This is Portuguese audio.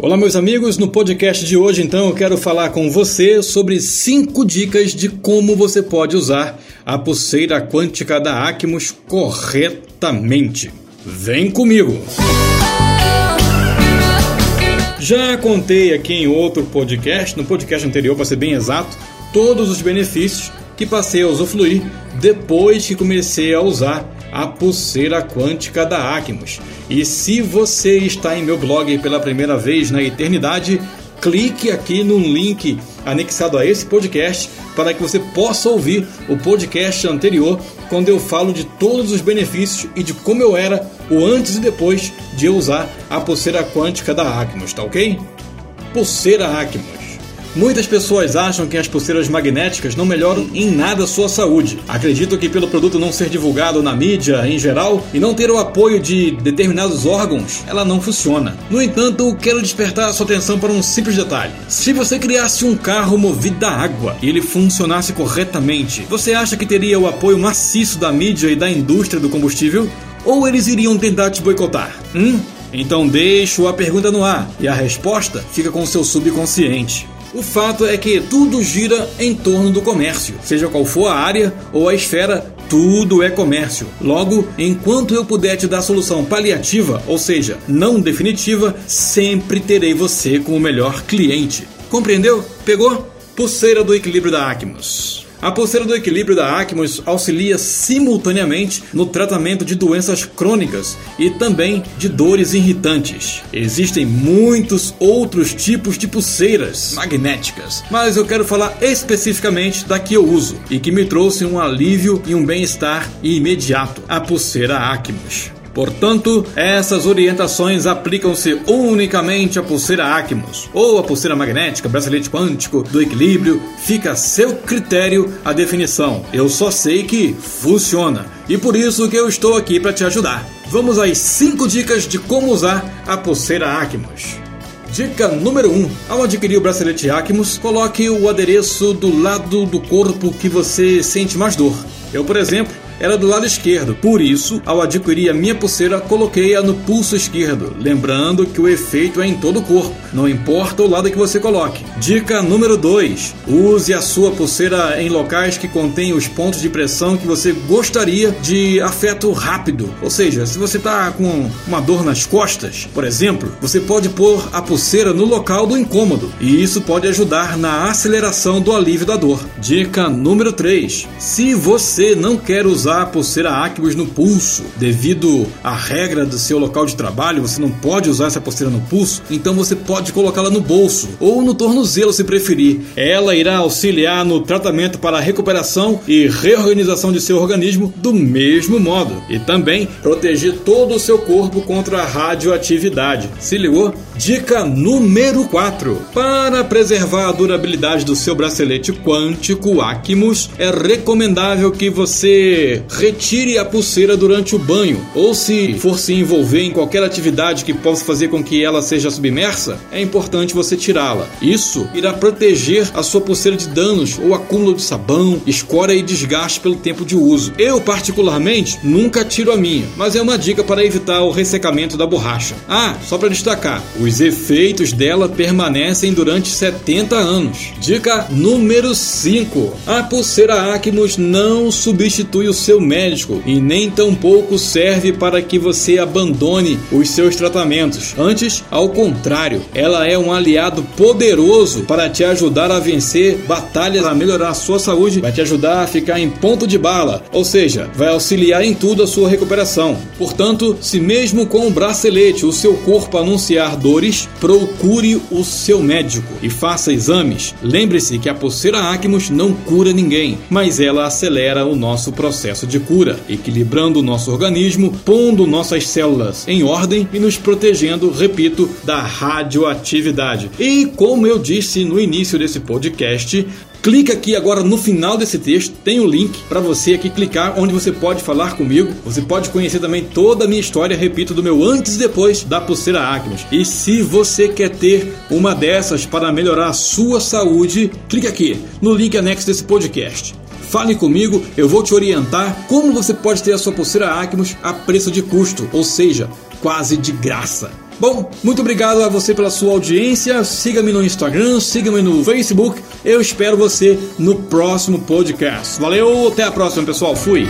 Olá, meus amigos. No podcast de hoje, então, eu quero falar com você sobre 5 dicas de como você pode usar a pulseira quântica da Acmos corretamente. Vem comigo! Já contei aqui em outro podcast, no podcast anterior, para ser bem exato, todos os benefícios que passei a usufruir depois que comecei a usar a pulseira quântica da Acmos. E se você está em meu blog pela primeira vez na eternidade, clique aqui no link anexado a esse podcast para que você possa ouvir o podcast anterior, quando eu falo de todos os benefícios e de como eu era o antes e depois de eu usar a pulseira quântica da Acmos, tá ok? Pulseira Acmos. Muitas pessoas acham que as pulseiras magnéticas não melhoram em nada a sua saúde. Acreditam que pelo produto não ser divulgado na mídia em geral e não ter o apoio de determinados órgãos, ela não funciona. No entanto, quero despertar a sua atenção para um simples detalhe. Se você criasse um carro movido a água e ele funcionasse corretamente, você acha que teria o apoio maciço da mídia e da indústria do combustível? Ou eles iriam tentar te boicotar? Hum? Então deixo a pergunta no ar e a resposta fica com seu subconsciente. O fato é que tudo gira em torno do comércio, seja qual for a área ou a esfera, tudo é comércio. Logo, enquanto eu puder te dar solução paliativa, ou seja, não definitiva, sempre terei você como o melhor cliente. Compreendeu? Pegou? Pulseira do equilíbrio da Acmos. A pulseira do equilíbrio da Acmos auxilia simultaneamente no tratamento de doenças crônicas e também de dores irritantes. Existem muitos outros tipos de pulseiras magnéticas, mas eu quero falar especificamente da que eu uso e que me trouxe um alívio e um bem-estar imediato: a pulseira Acmos. Portanto, essas orientações aplicam-se unicamente à pulseira Acmos ou à pulseira magnética, bracelete quântico do equilíbrio, fica a seu critério a definição. Eu só sei que funciona e por isso que eu estou aqui para te ajudar. Vamos às 5 dicas de como usar a pulseira Acmos. Dica número 1. Um, ao adquirir o bracelete Acmos, coloque o adereço do lado do corpo que você sente mais dor. Eu, por exemplo, era do lado esquerdo. Por isso, ao adquirir a minha pulseira, coloquei-a no pulso esquerdo, lembrando que o efeito é em todo o corpo, não importa o lado que você coloque. Dica número 2: use a sua pulseira em locais que contêm os pontos de pressão que você gostaria de afeto rápido. Ou seja, se você está com uma dor nas costas, por exemplo, você pode pôr a pulseira no local do incômodo, e isso pode ajudar na aceleração do alívio da dor. Dica número 3: se você não quer usar usar a pulseira Acmos no pulso. Devido à regra do seu local de trabalho, você não pode usar essa pulseira no pulso, então você pode colocá-la no bolso ou no tornozelo se preferir. Ela irá auxiliar no tratamento para a recuperação e reorganização de seu organismo do mesmo modo e também proteger todo o seu corpo contra a radioatividade. Se ligou? Dica número 4. Para preservar a durabilidade do seu bracelete quântico Acmos, é recomendável que você retire a pulseira durante o banho, ou se for se envolver em qualquer atividade que possa fazer com que ela seja submersa, é importante você tirá-la. Isso irá proteger a sua pulseira de danos ou acúmulo de sabão, escória e desgaste pelo tempo de uso. Eu, particularmente, nunca tiro a minha, mas é uma dica para evitar o ressecamento da borracha. Ah, só para destacar, os efeitos dela permanecem durante 70 anos. Dica número 5: a pulseira Acmos não substitui o seu médico e nem tampouco serve para que você abandone os seus tratamentos. Antes, ao contrário, ela é um aliado poderoso para te ajudar a vencer batalhas, a melhorar a sua saúde, vai te ajudar a ficar em ponto de bala, ou seja, vai auxiliar em tudo a sua recuperação. Portanto, se mesmo com o bracelete o seu corpo anunciar dores, procure o seu médico e faça exames. Lembre-se que a pulseira Acmos não cura ninguém, mas ela acelera o nosso processo processo de cura, equilibrando o nosso organismo, pondo nossas células em ordem e nos protegendo, repito, da radioatividade. E como eu disse no início desse podcast, Clica aqui agora no final desse texto, tem o um link para você aqui clicar onde você pode falar comigo. Você pode conhecer também toda a minha história, repito, do meu antes e depois da pulseira Acmos. E se você quer ter uma dessas para melhorar a sua saúde, clica aqui no link anexo desse podcast. Fale comigo, eu vou te orientar como você pode ter a sua pulseira Acmos a preço de custo, ou seja, quase de graça. Bom, muito obrigado a você pela sua audiência. Siga-me no Instagram, siga-me no Facebook. Eu espero você no próximo podcast. Valeu, até a próxima, pessoal. Fui.